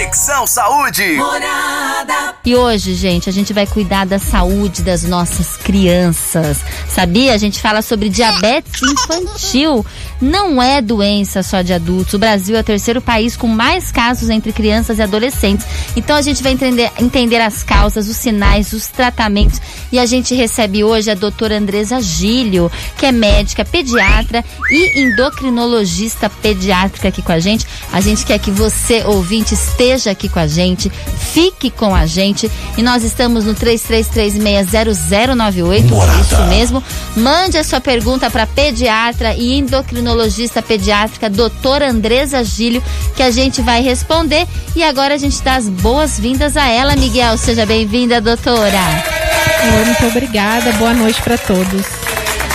Conexão Saúde. Morada. E hoje, gente, a gente vai cuidar da saúde das nossas crianças. Sabia? A gente fala sobre diabetes infantil. Não é doença só de adultos. O Brasil é o terceiro país com mais casos entre crianças e adolescentes. Então a gente vai entender, entender as causas, os sinais, os tratamentos. E a gente recebe hoje a doutora Andresa Gílio, que é médica, pediatra e endocrinologista pediátrica aqui com a gente. A gente quer que você, ouvinte, esteja aqui com a gente, fique com a gente. E nós estamos no 33360098, isso mesmo. Mande a sua pergunta para pediatra e endocrinologista pediátrica, doutora Andresa Gílio, que a gente vai responder. E agora a gente dá as boas-vindas a ela, Miguel. Seja bem-vinda, doutora. Muito obrigada. Boa noite para todos.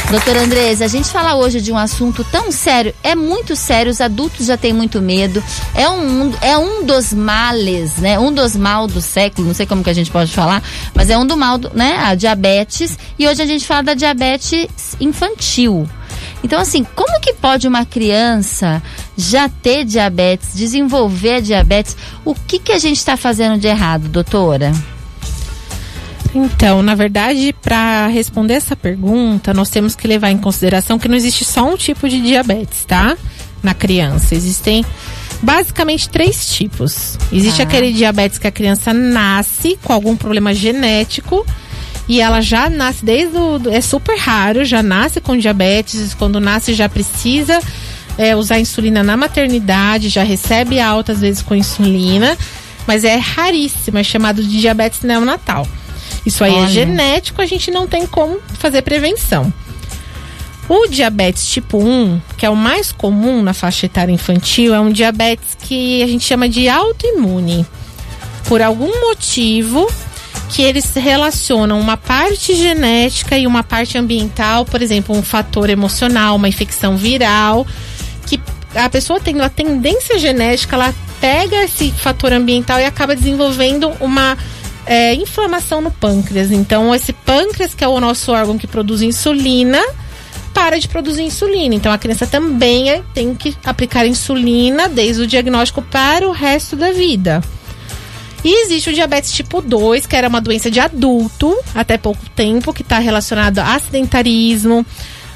Doutora Andresa, a gente fala hoje de um assunto tão sério, é muito sério, os adultos já têm muito medo, é um, é um dos males, né? Um dos mal do século, não sei como que a gente pode falar, mas é um do mal, do, né? A diabetes, e hoje a gente fala da diabetes infantil. Então, assim, como que pode uma criança já ter diabetes, desenvolver diabetes? O que que a gente está fazendo de errado, doutora? Então, na verdade, para responder essa pergunta, nós temos que levar em consideração que não existe só um tipo de diabetes, tá? Na criança. Existem basicamente três tipos. Existe ah. aquele diabetes que a criança nasce com algum problema genético e ela já nasce desde o. É super raro, já nasce com diabetes. Quando nasce, já precisa é, usar insulina na maternidade, já recebe alta às vezes com insulina, mas é raríssimo, é chamado de diabetes neonatal. Isso aí é Olha. é genético, a gente não tem como fazer prevenção. O diabetes tipo 1, que é o mais comum na faixa etária infantil, é um diabetes que a gente chama de autoimune. Por algum motivo que eles relacionam uma parte genética e uma parte ambiental, por exemplo, um fator emocional, uma infecção viral, que a pessoa tendo a tendência genética, ela pega esse fator ambiental e acaba desenvolvendo uma é, inflamação no pâncreas. Então, esse pâncreas, que é o nosso órgão que produz insulina, para de produzir insulina. Então, a criança também é, tem que aplicar insulina desde o diagnóstico para o resto da vida. E existe o diabetes tipo 2, que era uma doença de adulto, até pouco tempo, que está relacionado a sedentarismo,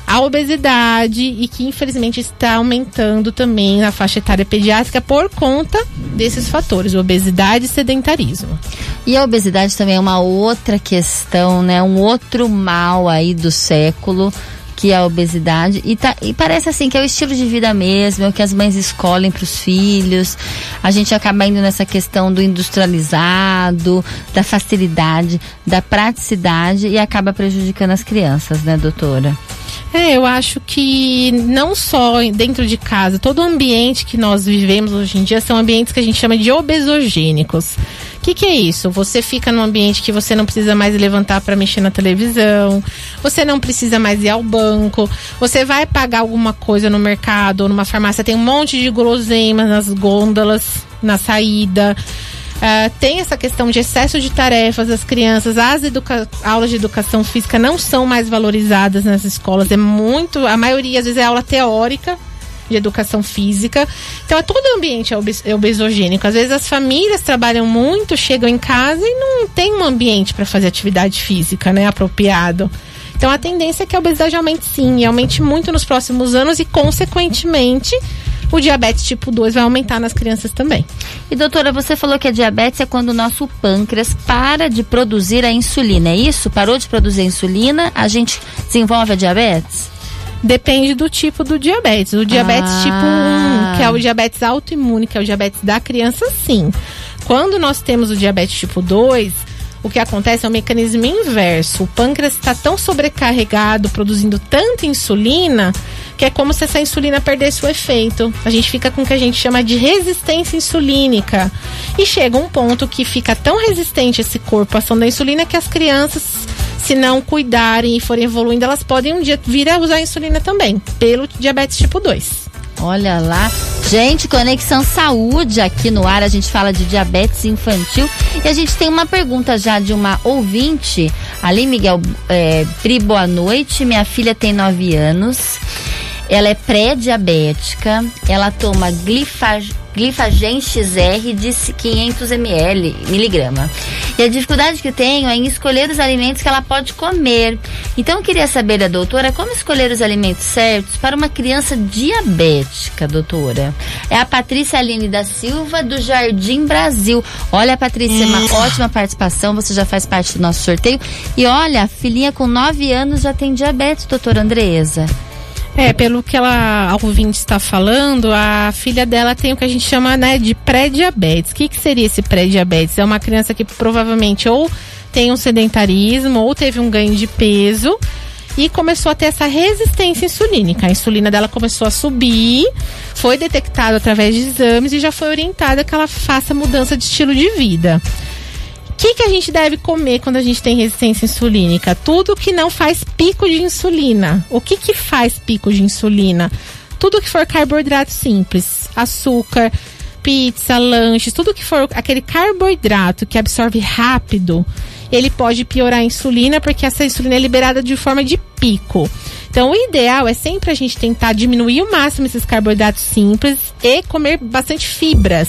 a obesidade e que infelizmente está aumentando também na faixa etária pediátrica por conta desses fatores, obesidade e sedentarismo. E a obesidade também é uma outra questão, né? Um outro mal aí do século que é a obesidade e, tá, e parece assim que é o estilo de vida mesmo, é o que as mães escolhem para os filhos. A gente acaba indo nessa questão do industrializado, da facilidade, da praticidade e acaba prejudicando as crianças, né, doutora? É, eu acho que não só dentro de casa, todo o ambiente que nós vivemos hoje em dia são ambientes que a gente chama de obesogênicos. O que, que é isso? Você fica num ambiente que você não precisa mais levantar para mexer na televisão, você não precisa mais ir ao banco, você vai pagar alguma coisa no mercado ou numa farmácia, tem um monte de guloseimas nas gôndolas, na saída. Uh, tem essa questão de excesso de tarefas das crianças, as aulas de educação física não são mais valorizadas nas escolas, é muito, a maioria às vezes é aula teórica de educação física. Então, é todo o ambiente é, é obesogênico. Às vezes as famílias trabalham muito, chegam em casa e não tem um ambiente para fazer atividade física, né, apropriado. Então, a tendência é que a obesidade aumente sim, e aumente muito nos próximos anos e, consequentemente, o diabetes tipo 2 vai aumentar nas crianças também. E doutora, você falou que a diabetes é quando o nosso pâncreas para de produzir a insulina, é isso? Parou de produzir a insulina, a gente desenvolve a diabetes? Depende do tipo do diabetes. O diabetes ah. tipo 1, que é o diabetes autoimune, que é o diabetes da criança, sim. Quando nós temos o diabetes tipo 2, o que acontece é um mecanismo inverso. O pâncreas está tão sobrecarregado, produzindo tanta insulina, que é como se essa insulina perdesse o efeito. A gente fica com o que a gente chama de resistência insulínica. E chega um ponto que fica tão resistente esse corpo à ação da insulina que as crianças, se não cuidarem e forem evoluindo, elas podem um dia vir a usar insulina também, pelo diabetes tipo 2. Olha lá. Gente, Conexão Saúde aqui no ar. A gente fala de diabetes infantil. E a gente tem uma pergunta já de uma ouvinte. Ali, Miguel é, Pri, boa noite. Minha filha tem 9 anos. Ela é pré-diabética. Ela toma glifage Glifagen XR de 500 ml, miligrama. E a dificuldade que tenho é em escolher os alimentos que ela pode comer. Então eu queria saber da doutora como escolher os alimentos certos para uma criança diabética, doutora. É a Patrícia Aline da Silva do Jardim Brasil. Olha, Patrícia, uma hum. ótima participação, você já faz parte do nosso sorteio. E olha, a filhinha com 9 anos já tem diabetes, doutora Andresa. É, pelo que ela, a ouvinte está falando, a filha dela tem o que a gente chama né, de pré-diabetes. O que, que seria esse pré-diabetes? É uma criança que provavelmente ou tem um sedentarismo ou teve um ganho de peso e começou a ter essa resistência insulínica. A insulina dela começou a subir, foi detectado através de exames e já foi orientada que ela faça mudança de estilo de vida que, que a gente deve comer quando a gente tem resistência insulínica? Tudo que não faz pico de insulina. O que, que faz pico de insulina? Tudo que for carboidrato simples, açúcar, pizza, lanches, tudo que for aquele carboidrato que absorve rápido, ele pode piorar a insulina, porque essa insulina é liberada de forma de pico. Então, o ideal é sempre a gente tentar diminuir o máximo esses carboidratos simples e comer bastante fibras.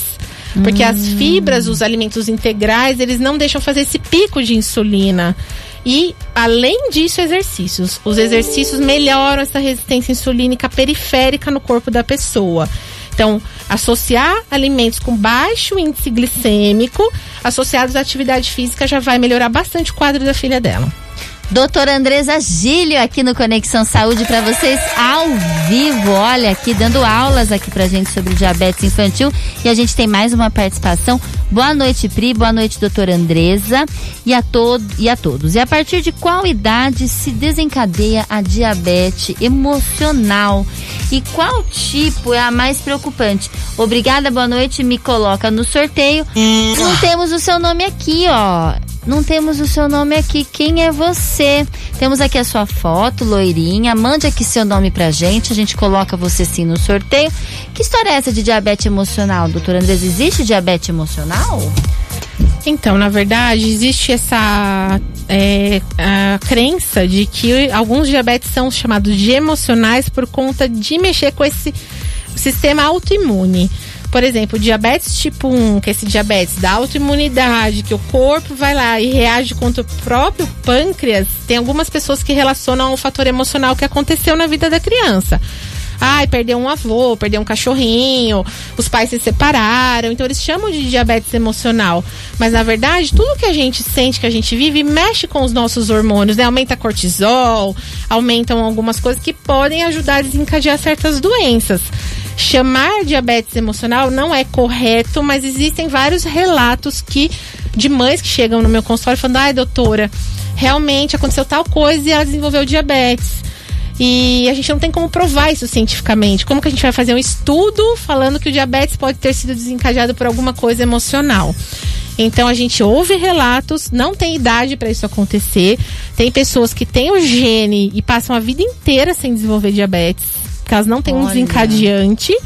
Porque hum. as fibras, os alimentos integrais, eles não deixam fazer esse pico de insulina. E, além disso, exercícios. Os exercícios melhoram essa resistência insulínica periférica no corpo da pessoa. Então, associar alimentos com baixo índice glicêmico, associados à atividade física, já vai melhorar bastante o quadro da filha dela. Doutora Andresa Gílio aqui no Conexão Saúde para vocês ao vivo. Olha, aqui dando aulas aqui pra gente sobre diabetes infantil. E a gente tem mais uma participação. Boa noite, Pri. Boa noite, doutora Andresa. E a, todo, e a todos. E a partir de qual idade se desencadeia a diabetes emocional? E qual tipo é a mais preocupante? Obrigada, boa noite. Me coloca no sorteio. Não temos o seu nome aqui, ó. Não temos o seu nome aqui. Quem é você? Temos aqui a sua foto, loirinha. Mande aqui seu nome pra gente. A gente coloca você sim no sorteio. Que história é essa de diabetes emocional, doutor Andrés? Existe diabetes emocional? Então, na verdade, existe essa é, a crença de que alguns diabetes são chamados de emocionais por conta de mexer com esse sistema autoimune. Por exemplo, diabetes tipo 1, que é esse diabetes da autoimunidade, que o corpo vai lá e reage contra o próprio pâncreas, tem algumas pessoas que relacionam ao fator emocional que aconteceu na vida da criança. Ai, perdeu um avô, perdeu um cachorrinho, os pais se separaram. Então eles chamam de diabetes emocional. Mas na verdade, tudo que a gente sente, que a gente vive, mexe com os nossos hormônios, né? Aumenta cortisol, aumentam algumas coisas que podem ajudar a desencadear certas doenças chamar diabetes emocional não é correto, mas existem vários relatos que de mães que chegam no meu consultório falando: "Ai, doutora, realmente aconteceu tal coisa e ela desenvolveu diabetes". E a gente não tem como provar isso cientificamente. Como que a gente vai fazer um estudo falando que o diabetes pode ter sido desencadeado por alguma coisa emocional? Então a gente ouve relatos, não tem idade para isso acontecer. Tem pessoas que têm o gene e passam a vida inteira sem desenvolver diabetes porque elas não têm Olha. um desencadeante,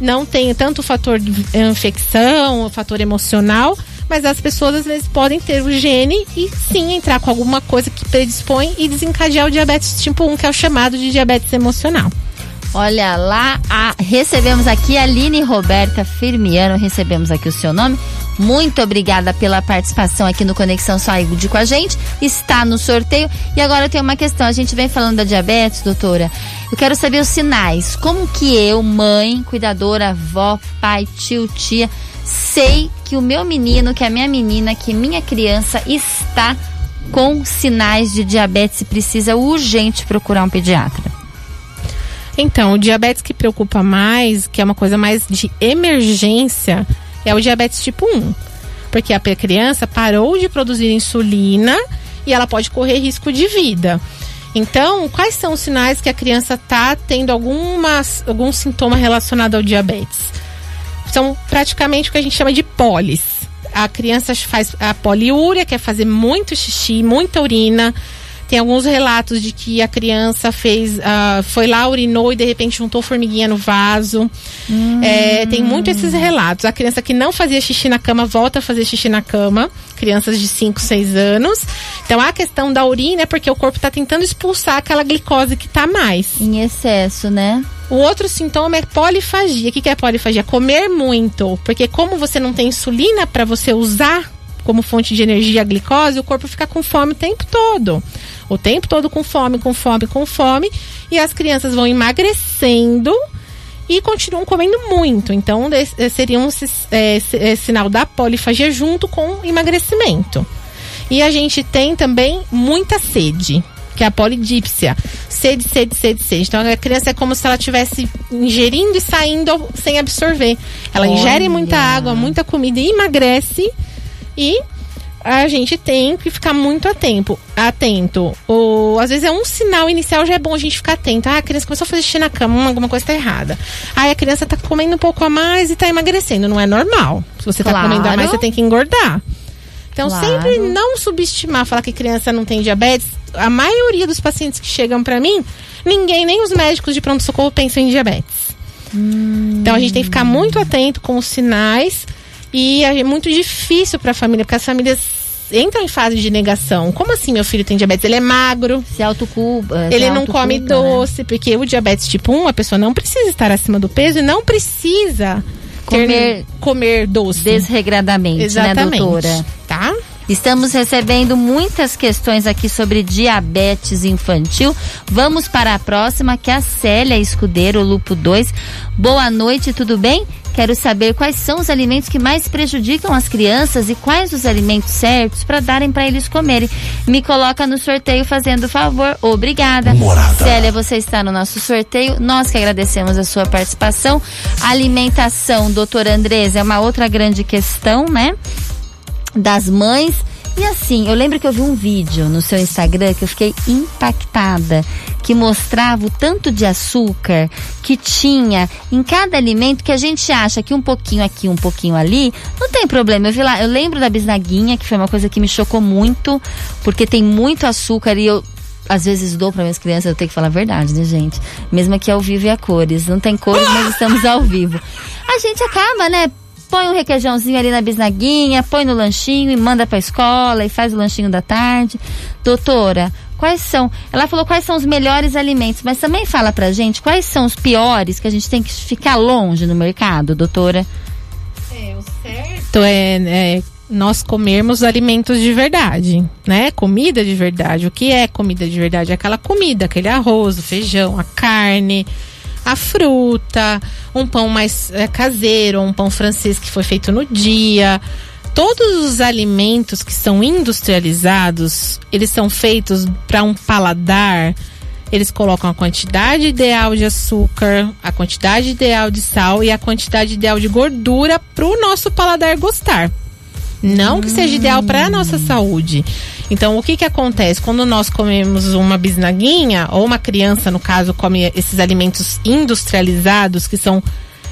não tem tanto o fator de infecção, o fator emocional, mas as pessoas às vezes podem ter o gene e sim entrar com alguma coisa que predispõe e desencadear o diabetes tipo 1, que é o chamado de diabetes emocional. Olha lá, a, recebemos aqui a Aline Roberta Firmiano, recebemos aqui o seu nome. Muito obrigada pela participação aqui no Conexão Saúde com a gente. Está no sorteio. E agora tenho uma questão. A gente vem falando da diabetes, doutora. Eu quero saber os sinais. Como que eu, mãe, cuidadora, avó, pai, tio, tia, sei que o meu menino, que a minha menina, que minha criança está com sinais de diabetes e precisa urgente procurar um pediatra? Então, o diabetes que preocupa mais, que é uma coisa mais de emergência, é o diabetes tipo 1. Porque a criança parou de produzir insulina e ela pode correr risco de vida. Então, quais são os sinais que a criança está tendo algumas, algum sintoma relacionado ao diabetes? São praticamente o que a gente chama de polis. A criança faz a poliúria, que é fazer muito xixi, muita urina, tem alguns relatos de que a criança fez, uh, foi lá, urinou e de repente juntou formiguinha no vaso. Hum. É, tem muito esses relatos. A criança que não fazia xixi na cama volta a fazer xixi na cama. Crianças de 5, 6 anos. Então a questão da urina é porque o corpo está tentando expulsar aquela glicose que está mais. Em excesso, né? O outro sintoma é polifagia. O que, é polifagia? Comer muito. Porque como você não tem insulina para você usar como fonte de energia a glicose, o corpo fica com fome o tempo todo. O tempo todo com fome, com fome, com fome. E as crianças vão emagrecendo e continuam comendo muito. Então, seria um é, é, sinal da polifagia junto com emagrecimento. E a gente tem também muita sede que é a polidípsia. Sede, sede, sede, sede. Então a criança é como se ela estivesse ingerindo e saindo sem absorver. Ela Olha. ingere muita água, muita comida e emagrece. E a gente tem que ficar muito atento. atento. Ou, às vezes é um sinal inicial, já é bom a gente ficar atento. Ah, a criança começou a fazer xixi na cama, alguma coisa está errada. Aí a criança está comendo um pouco a mais e está emagrecendo. Não é normal. Se você está claro. comendo a mais, você tem que engordar. Então, claro. sempre não subestimar, falar que criança não tem diabetes. A maioria dos pacientes que chegam para mim, ninguém, nem os médicos de pronto-socorro pensam em diabetes. Hum. Então, a gente tem que ficar muito atento com os sinais. E é muito difícil para a família, porque as famílias entram em fase de negação. Como assim meu filho tem diabetes? Ele é magro. Se autoculpa. Ele não come né? doce, né? porque o diabetes tipo 1, a pessoa não precisa estar acima do peso e não precisa comer, comer doce. Desregradamente, Exatamente. né, doutora? Tá? Estamos recebendo muitas questões aqui sobre diabetes infantil. Vamos para a próxima, que é a Célia Escudeiro, Lupo 2. Boa noite, tudo bem? Quero saber quais são os alimentos que mais prejudicam as crianças e quais os alimentos certos para darem para eles comerem. Me coloca no sorteio fazendo favor. Obrigada. Morada. Célia, você está no nosso sorteio. Nós que agradecemos a sua participação. Alimentação, doutor Andrés, é uma outra grande questão, né? Das mães e assim, eu lembro que eu vi um vídeo no seu Instagram que eu fiquei impactada, que mostrava o tanto de açúcar que tinha em cada alimento que a gente acha que um pouquinho aqui, um pouquinho ali, não tem problema. Eu vi lá, eu lembro da bisnaguinha, que foi uma coisa que me chocou muito, porque tem muito açúcar e eu às vezes dou para minhas crianças, eu tenho que falar a verdade, né, gente? Mesmo aqui ao vivo e a cores. Não tem cores, mas estamos ao vivo. A gente acaba, né, põe um requeijãozinho ali na bisnaguinha, põe no lanchinho e manda pra escola e faz o lanchinho da tarde. Doutora, quais são? Ela falou quais são os melhores alimentos, mas também fala pra gente quais são os piores que a gente tem que ficar longe no mercado, doutora. É, o certo é, é nós comermos alimentos de verdade, né? Comida de verdade. O que é comida de verdade? É aquela comida, aquele arroz, o feijão, a carne a fruta, um pão mais é, caseiro, um pão francês que foi feito no dia. Todos os alimentos que são industrializados, eles são feitos para um paladar. Eles colocam a quantidade ideal de açúcar, a quantidade ideal de sal e a quantidade ideal de gordura para o nosso paladar gostar. Não que seja ideal para a nossa saúde. Então, o que que acontece? Quando nós comemos uma bisnaguinha, ou uma criança, no caso, come esses alimentos industrializados, que são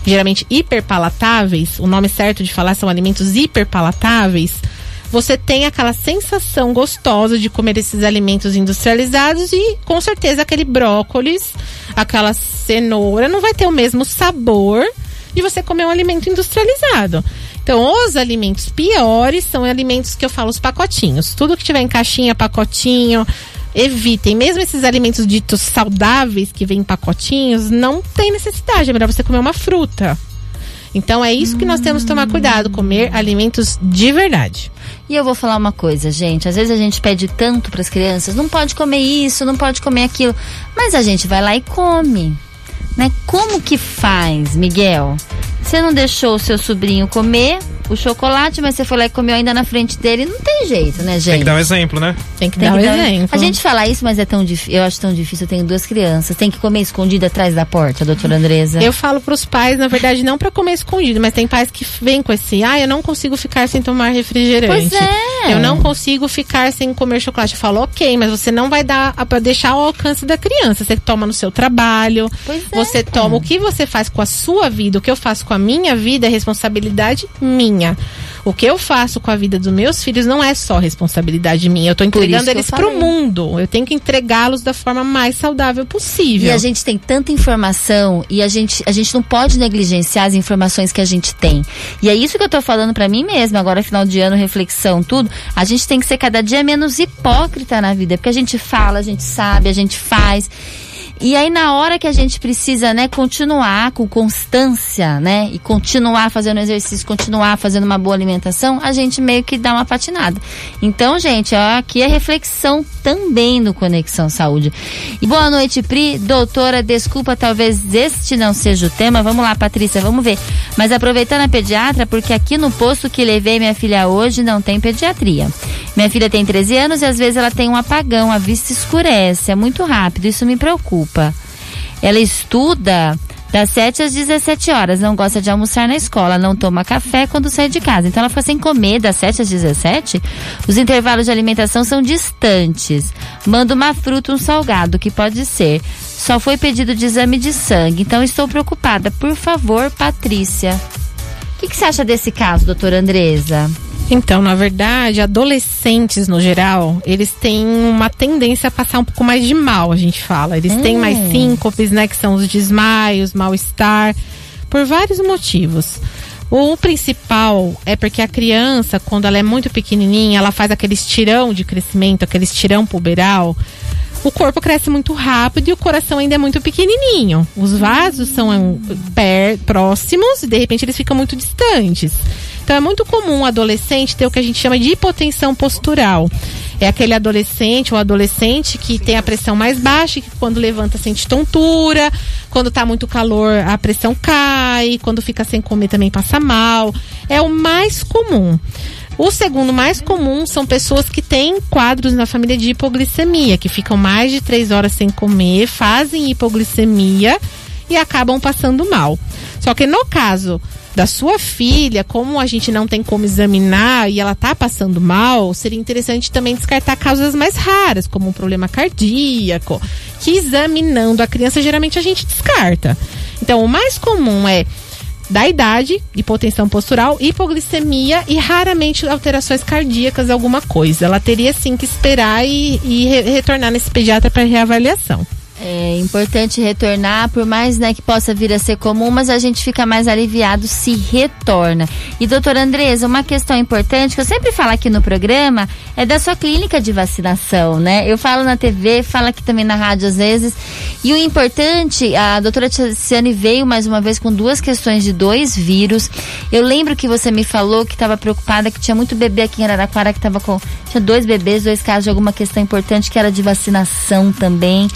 geralmente hiperpalatáveis, o nome certo de falar são alimentos hiperpalatáveis, você tem aquela sensação gostosa de comer esses alimentos industrializados e com certeza aquele brócolis, aquela cenoura não vai ter o mesmo sabor de você comer um alimento industrializado. Então, os alimentos piores são alimentos que eu falo, os pacotinhos. Tudo que tiver em caixinha, pacotinho, evitem. Mesmo esses alimentos ditos saudáveis que vêm em pacotinhos, não tem necessidade. É melhor você comer uma fruta. Então é isso que nós temos que tomar cuidado, comer alimentos de verdade. E eu vou falar uma coisa, gente. Às vezes a gente pede tanto para as crianças, não pode comer isso, não pode comer aquilo, mas a gente vai lá e come. Né? Como que faz, Miguel? Você não deixou o seu sobrinho comer o chocolate, mas você foi lá e comeu ainda na frente dele. Não tem jeito, né, gente? Tem que dar um exemplo, né? Tem que tem dar que um dar... exemplo. A gente fala isso, mas é tão difícil. Eu acho tão difícil. Eu tenho duas crianças. Tem que comer escondido atrás da porta, doutora Andresa. Eu falo pros pais, na verdade, não para comer escondido, mas tem pais que vêm com esse, ah, eu não consigo ficar sem tomar refrigerante. Pois é. Eu não consigo ficar sem comer chocolate. Eu falo, ok, mas você não vai dar para deixar ao alcance da criança. Você toma no seu trabalho. Pois é. Você toma o que você faz com a sua vida, o que eu faço com a minha vida é responsabilidade minha. O que eu faço com a vida dos meus filhos não é só responsabilidade minha. Eu estou entregando eles para o mundo. Eu tenho que entregá-los da forma mais saudável possível. E a gente tem tanta informação e a gente, a gente não pode negligenciar as informações que a gente tem. E é isso que eu estou falando para mim mesma, agora final de ano, reflexão, tudo. A gente tem que ser cada dia menos hipócrita na vida, porque a gente fala, a gente sabe, a gente faz. E aí na hora que a gente precisa, né, continuar com constância, né, e continuar fazendo exercício, continuar fazendo uma boa alimentação, a gente meio que dá uma patinada. Então, gente, ó, aqui é reflexão também no Conexão Saúde. E boa noite, Pri. Doutora, desculpa, talvez este não seja o tema. Vamos lá, Patrícia, vamos ver. Mas aproveitando a pediatra, porque aqui no posto que levei minha filha hoje não tem pediatria. Minha filha tem 13 anos e às vezes ela tem um apagão, a vista escurece, é muito rápido, isso me preocupa. Ela estuda das 7 às 17 horas, não gosta de almoçar na escola, não toma café quando sai de casa. Então ela fica sem comer das 7 às 17. Os intervalos de alimentação são distantes. Manda uma fruta, um salgado, que pode ser. Só foi pedido de exame de sangue, então estou preocupada. Por favor, Patrícia. O que, que você acha desse caso, doutora Andresa? Então, na verdade, adolescentes no geral, eles têm uma tendência a passar um pouco mais de mal, a gente fala. Eles hum. têm mais hum. síncopes, né? Que são os desmaios, mal-estar, por vários motivos. O principal é porque a criança, quando ela é muito pequenininha, ela faz aquele estirão de crescimento, aquele estirão puberal. O corpo cresce muito rápido e o coração ainda é muito pequenininho. Os vasos são per, próximos e de repente eles ficam muito distantes. Então é muito comum o adolescente ter o que a gente chama de hipotensão postural. É aquele adolescente ou adolescente que tem a pressão mais baixa, que quando levanta sente tontura, quando está muito calor a pressão cai, quando fica sem comer também passa mal. É o mais comum. O segundo mais comum são pessoas que têm quadros na família de hipoglicemia, que ficam mais de três horas sem comer, fazem hipoglicemia e acabam passando mal. Só que no caso da sua filha, como a gente não tem como examinar e ela tá passando mal, seria interessante também descartar causas mais raras, como um problema cardíaco, que examinando a criança geralmente a gente descarta. Então, o mais comum é da idade, hipotensão postural, hipoglicemia e raramente alterações cardíacas, alguma coisa. Ela teria sim que esperar e, e re retornar nesse pediatra para reavaliação. É importante retornar, por mais né, que possa vir a ser comum, mas a gente fica mais aliviado se retorna. E doutora Andresa, uma questão importante que eu sempre falo aqui no programa é da sua clínica de vacinação, né? Eu falo na TV, falo aqui também na rádio às vezes. E o importante, a doutora Tiziane veio mais uma vez com duas questões de dois vírus. Eu lembro que você me falou que estava preocupada, que tinha muito bebê aqui em Araraquara que estava com. Tinha dois bebês, dois casos de alguma questão importante que era de vacinação também.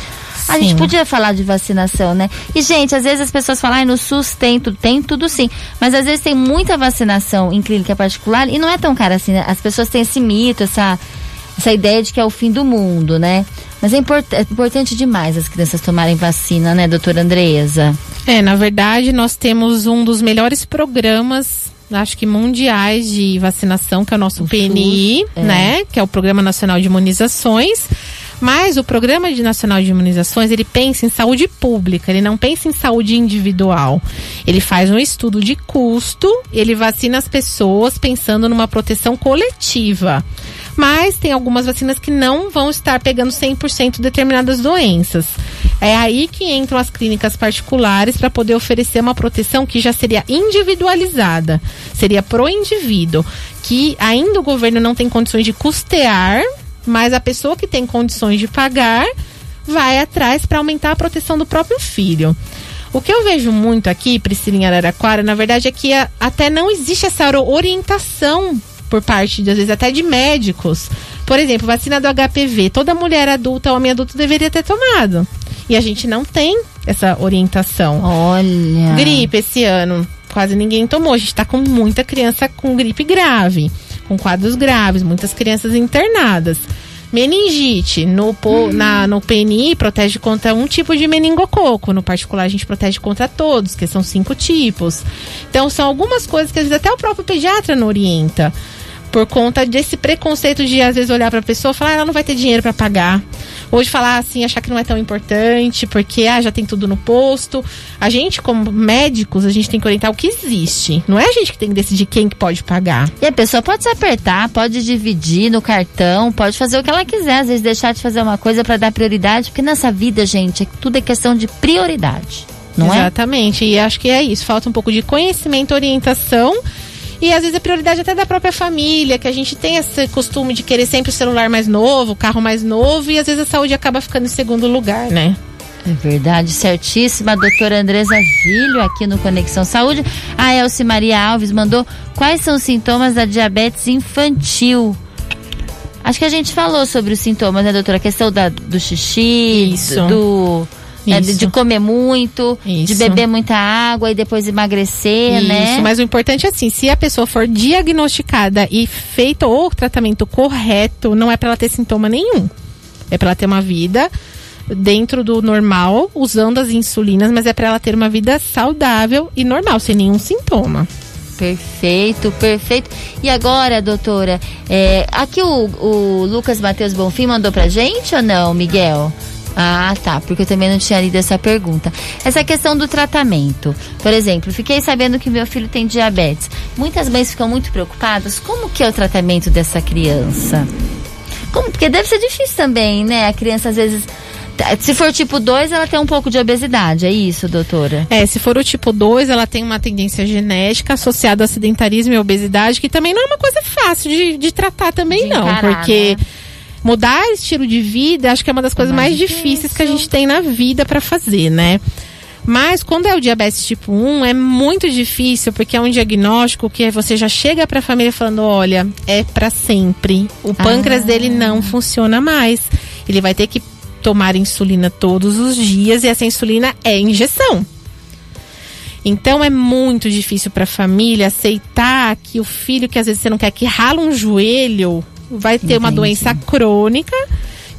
A gente podia falar de vacinação, né? E, gente, às vezes as pessoas falam, ah, no SUS tem tudo, tem tudo sim. Mas às vezes tem muita vacinação em clínica particular e não é tão cara assim, né? As pessoas têm esse mito, essa, essa ideia de que é o fim do mundo, né? Mas é, import é importante demais as crianças tomarem vacina, né, doutora Andresa? É, na verdade, nós temos um dos melhores programas acho que mundiais de vacinação, que é o nosso o PNI, SUS, é. né? Que é o Programa Nacional de Imunizações. Mas o Programa Nacional de Imunizações, ele pensa em saúde pública, ele não pensa em saúde individual. Ele faz um estudo de custo, ele vacina as pessoas pensando numa proteção coletiva. Mas tem algumas vacinas que não vão estar pegando 100% determinadas doenças. É aí que entram as clínicas particulares para poder oferecer uma proteção que já seria individualizada, seria pro indivíduo, que ainda o governo não tem condições de custear mas a pessoa que tem condições de pagar vai atrás para aumentar a proteção do próprio filho. O que eu vejo muito aqui, Priscila em Araraquara, na verdade é que a, até não existe essa orientação por parte, às vezes, até de médicos. Por exemplo, vacina do HPV. Toda mulher adulta, homem adulto deveria ter tomado. E a gente não tem essa orientação. Olha. Gripe esse ano, quase ninguém tomou. A gente está com muita criança com gripe grave com quadros graves, muitas crianças internadas. Meningite, no, hum. na, no PNI protege contra um tipo de meningococo. No particular, a gente protege contra todos, que são cinco tipos. Então, são algumas coisas que às vezes até o próprio pediatra não orienta por conta desse preconceito de às vezes olhar para a pessoa e falar, ah, ela não vai ter dinheiro para pagar. Hoje falar assim, achar que não é tão importante, porque ah, já tem tudo no posto. A gente, como médicos, a gente tem que orientar o que existe. Não é a gente que tem que decidir quem que pode pagar. E a pessoa pode se apertar, pode dividir no cartão, pode fazer o que ela quiser, às vezes deixar de fazer uma coisa para dar prioridade, porque nessa vida, gente, é tudo é questão de prioridade. Não Exatamente. é? Exatamente. E acho que é isso. Falta um pouco de conhecimento, orientação e às vezes é prioridade até da própria família, que a gente tem esse costume de querer sempre o celular mais novo, o carro mais novo, e às vezes a saúde acaba ficando em segundo lugar, né? É verdade, certíssima. A doutora Andresa Filho, aqui no Conexão Saúde. A Elci Maria Alves mandou quais são os sintomas da diabetes infantil. Acho que a gente falou sobre os sintomas, né, doutora? A questão da, do xixi, Isso. do. Né, de, de comer muito, de Isso. beber muita água e depois emagrecer, né? Isso, mas o importante é assim, se a pessoa for diagnosticada e feito o tratamento correto, não é para ela ter sintoma nenhum. É para ela ter uma vida dentro do normal, usando as insulinas, mas é para ela ter uma vida saudável e normal, sem nenhum sintoma. Perfeito, perfeito. E agora, doutora, é, aqui o, o Lucas Matheus Bonfim mandou pra gente ou não, Miguel? Ah, tá, porque eu também não tinha lido essa pergunta. Essa questão do tratamento. Por exemplo, fiquei sabendo que meu filho tem diabetes. Muitas mães ficam muito preocupadas. Como que é o tratamento dessa criança? Como? Porque deve ser difícil também, né? A criança às vezes. Se for tipo 2, ela tem um pouco de obesidade, é isso, doutora? É, se for o tipo 2, ela tem uma tendência genética associada ao sedentarismo e obesidade, que também não é uma coisa fácil de, de tratar também, De não. encarar, porque né? Mudar estilo de vida, acho que é uma das coisas mais mais difíceis que a gente tem na vida para fazer, né? Mas quando é o diabetes tipo 1, é muito difícil, porque é um diagnóstico que você já chega para a família falando, olha, é para sempre. O pâncreas Ah. dele não funciona mais. Ele vai ter que tomar insulina todos os dias e essa insulina é injeção. Então é muito difícil para a família aceitar que o filho que às vezes você não quer que rala um joelho vai ter uma Entendi. doença crônica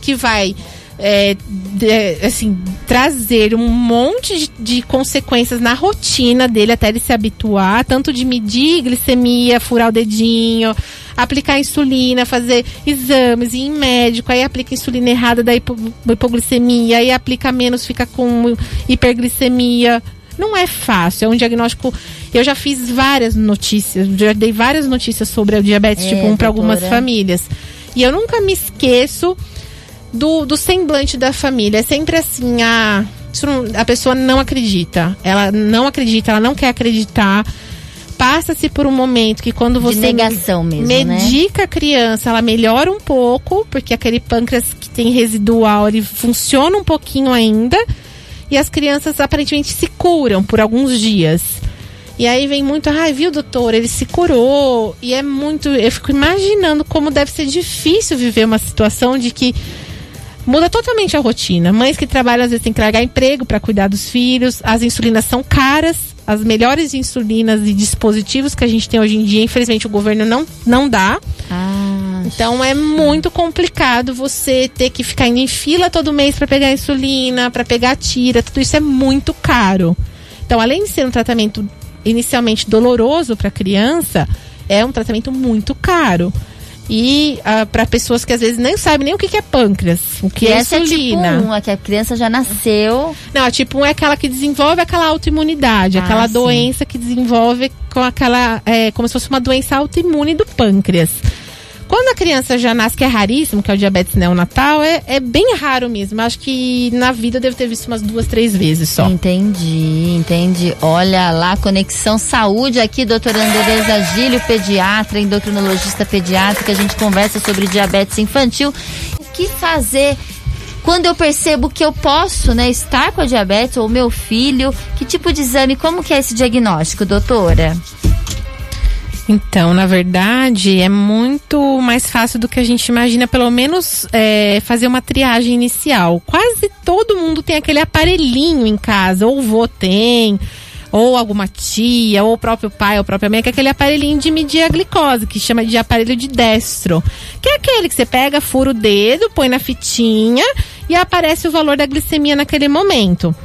que vai é, de- assim trazer um monte de, de consequências na rotina dele até ele se habituar, tanto de medir glicemia, furar o dedinho, aplicar insulina, fazer exames, ir em médico, aí aplica insulina errada da hipo- hipoglicemia, aí aplica menos, fica com hiperglicemia. Não é fácil, é um diagnóstico. Eu já fiz várias notícias, já dei várias notícias sobre o diabetes É, tipo 1 para algumas famílias. E eu nunca me esqueço do, do semblante da família. É sempre assim, a, a pessoa não acredita. Ela não acredita, ela não quer acreditar. Passa-se por um momento que quando você mesmo, né? medica a criança, ela melhora um pouco, porque aquele pâncreas que tem residual, ele funciona um pouquinho ainda. E as crianças aparentemente se curam por alguns dias. E aí vem muito, ai, viu, doutor, ele se curou. E é muito. Eu fico imaginando como deve ser difícil viver uma situação de que muda totalmente a rotina. Mães que trabalham às vezes têm que largar emprego para cuidar dos filhos. As insulinas são caras. As melhores insulinas e dispositivos que a gente tem hoje em dia, infelizmente, o governo não, não dá. Ah, Então é muito complicado você ter que ficar indo em fila todo mês para pegar insulina, para pegar tira, tudo isso é muito caro. Então, além de ser um tratamento inicialmente doloroso para a criança, é um tratamento muito caro. E para pessoas que às vezes nem sabem nem o que, que é pâncreas, o que e é essa insulina. é tipo 1, a que a criança já nasceu. Não, a tipo 1 é aquela que desenvolve aquela autoimunidade, Ah, aquela sim. doença que desenvolve com aquela. É, como se fosse uma doença autoimune do pâncreas. Quando a criança já nasce, que é raríssimo, que é o diabetes neonatal, é, é bem raro mesmo. Acho que na vida eu devo ter visto umas duas, três vezes só. Entendi, entendi. Olha lá, Conexão Saúde aqui, doutora Andresa Gílio, pediatra, endocrinologista pediátrica. A gente conversa sobre diabetes infantil. O que fazer quando eu percebo que eu posso, né, estar com a diabetes ou meu filho? Que tipo de exame, como que é esse diagnóstico, doutora? Então, na verdade, é muito mais fácil do que a gente imagina, pelo menos é, fazer uma triagem inicial. Quase todo mundo tem aquele aparelhinho em casa, ou o vô tem, ou alguma tia, ou o próprio pai, ou a própria mãe, que é aquele aparelhinho de medir a glicose, que chama de aparelho de destro. Que é aquele que você pega, fura o dedo, põe na fitinha e aparece o valor da glicemia naquele momento.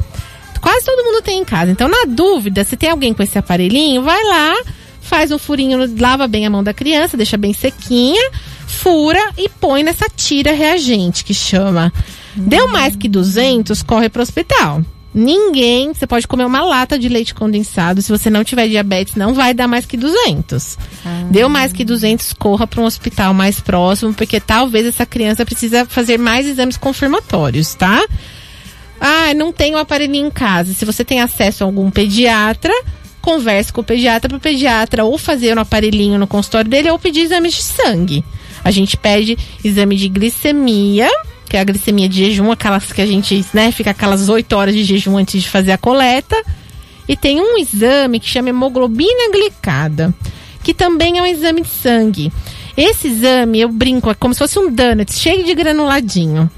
Quase todo mundo tem em casa. Então, na dúvida, se tem alguém com esse aparelhinho, vai lá, faz um furinho, lava bem a mão da criança, deixa bem sequinha, fura e põe nessa tira reagente que chama. Deu mais que 200, corre pro hospital. Ninguém, você pode comer uma lata de leite condensado, se você não tiver diabetes, não vai dar mais que 200. Deu mais que 200, corra para um hospital mais próximo, porque talvez essa criança precisa fazer mais exames confirmatórios, tá? Ah, não tenho o aparelhinho em casa. Se você tem acesso a algum pediatra, converse com o pediatra para o pediatra ou fazer um aparelhinho no consultório dele ou pedir exames de sangue. A gente pede exame de glicemia, que é a glicemia de jejum, aquelas que a gente, né, fica aquelas 8 horas de jejum antes de fazer a coleta. E tem um exame que chama hemoglobina glicada, que também é um exame de sangue. Esse exame, eu brinco, é como se fosse um donut, cheio de granuladinho.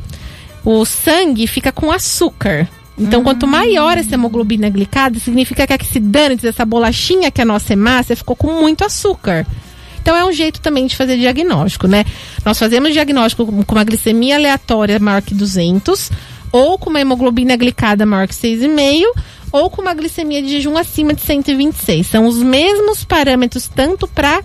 O sangue fica com açúcar. Então, uhum. quanto maior essa hemoglobina glicada, significa que esse donut, essa bolachinha que é a nossa hemácia, ficou com muito açúcar. Então é um jeito também de fazer diagnóstico, né? Nós fazemos diagnóstico com uma glicemia aleatória maior que 200, ou com uma hemoglobina glicada maior que 6,5, ou com uma glicemia de jejum acima de 126. São os mesmos parâmetros tanto para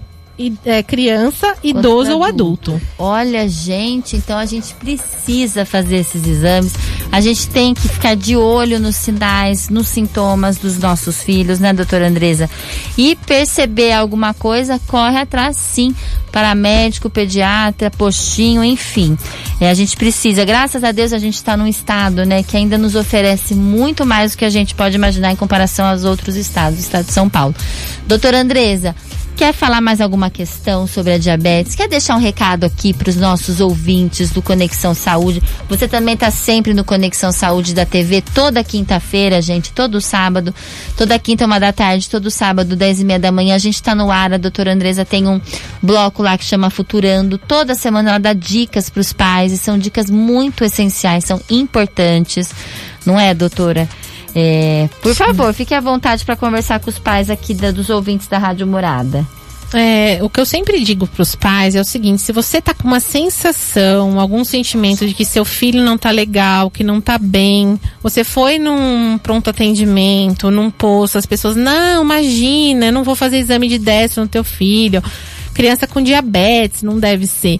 é, criança, idoso ou adulto. Olha, gente, então a gente precisa fazer esses exames. A gente tem que ficar de olho nos sinais, nos sintomas dos nossos filhos, né, doutora Andresa? E perceber alguma coisa, corre atrás sim. Paramédico, pediatra, postinho, enfim. É, a gente precisa. Graças a Deus a gente está num estado, né, que ainda nos oferece muito mais do que a gente pode imaginar em comparação aos outros estados, o estado de São Paulo. Doutora Andresa, Quer falar mais alguma questão sobre a diabetes? Quer deixar um recado aqui para os nossos ouvintes do Conexão Saúde? Você também está sempre no Conexão Saúde da TV toda quinta-feira, gente, todo sábado, toda quinta, uma da tarde, todo sábado, dez e meia da manhã. A gente está no ar, a doutora Andresa tem um bloco lá que chama Futurando. Toda semana ela dá dicas para os pais e são dicas muito essenciais, são importantes, não é, doutora? É, por favor, fique à vontade para conversar com os pais aqui da, dos ouvintes da Rádio Morada. É, o que eu sempre digo para os pais é o seguinte: se você tá com uma sensação, algum sentimento de que seu filho não tá legal, que não tá bem, você foi num pronto atendimento, num posto, as pessoas, não, imagina, eu não vou fazer exame de destro no teu filho. Criança com diabetes, não deve ser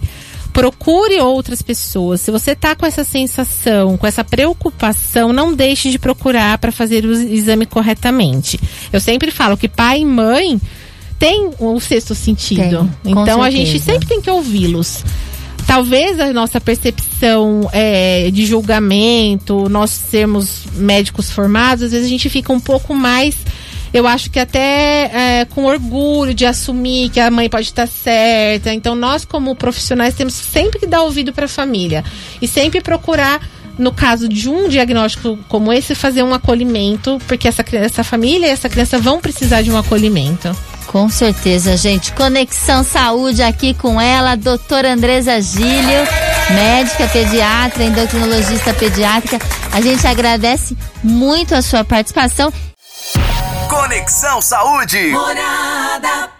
procure outras pessoas. Se você está com essa sensação, com essa preocupação, não deixe de procurar para fazer o exame corretamente. Eu sempre falo que pai e mãe têm o sexto sentido. Tem, então a gente sempre tem que ouvi-los talvez a nossa percepção é, de julgamento, nós sermos médicos formados, às vezes a gente fica um pouco mais eu acho que até é, com orgulho de assumir que a mãe pode estar certa. Então, nós, como profissionais, temos sempre que dar ouvido para a família e sempre procurar no caso de um diagnóstico como esse, fazer um acolhimento, porque essa, essa família e essa criança vão precisar de um acolhimento. Com certeza, gente. Conexão Saúde aqui com ela, doutora Andresa Gílio, médica pediatra, endocrinologista pediátrica. A gente agradece muito a sua participação Conexão Saúde. Morada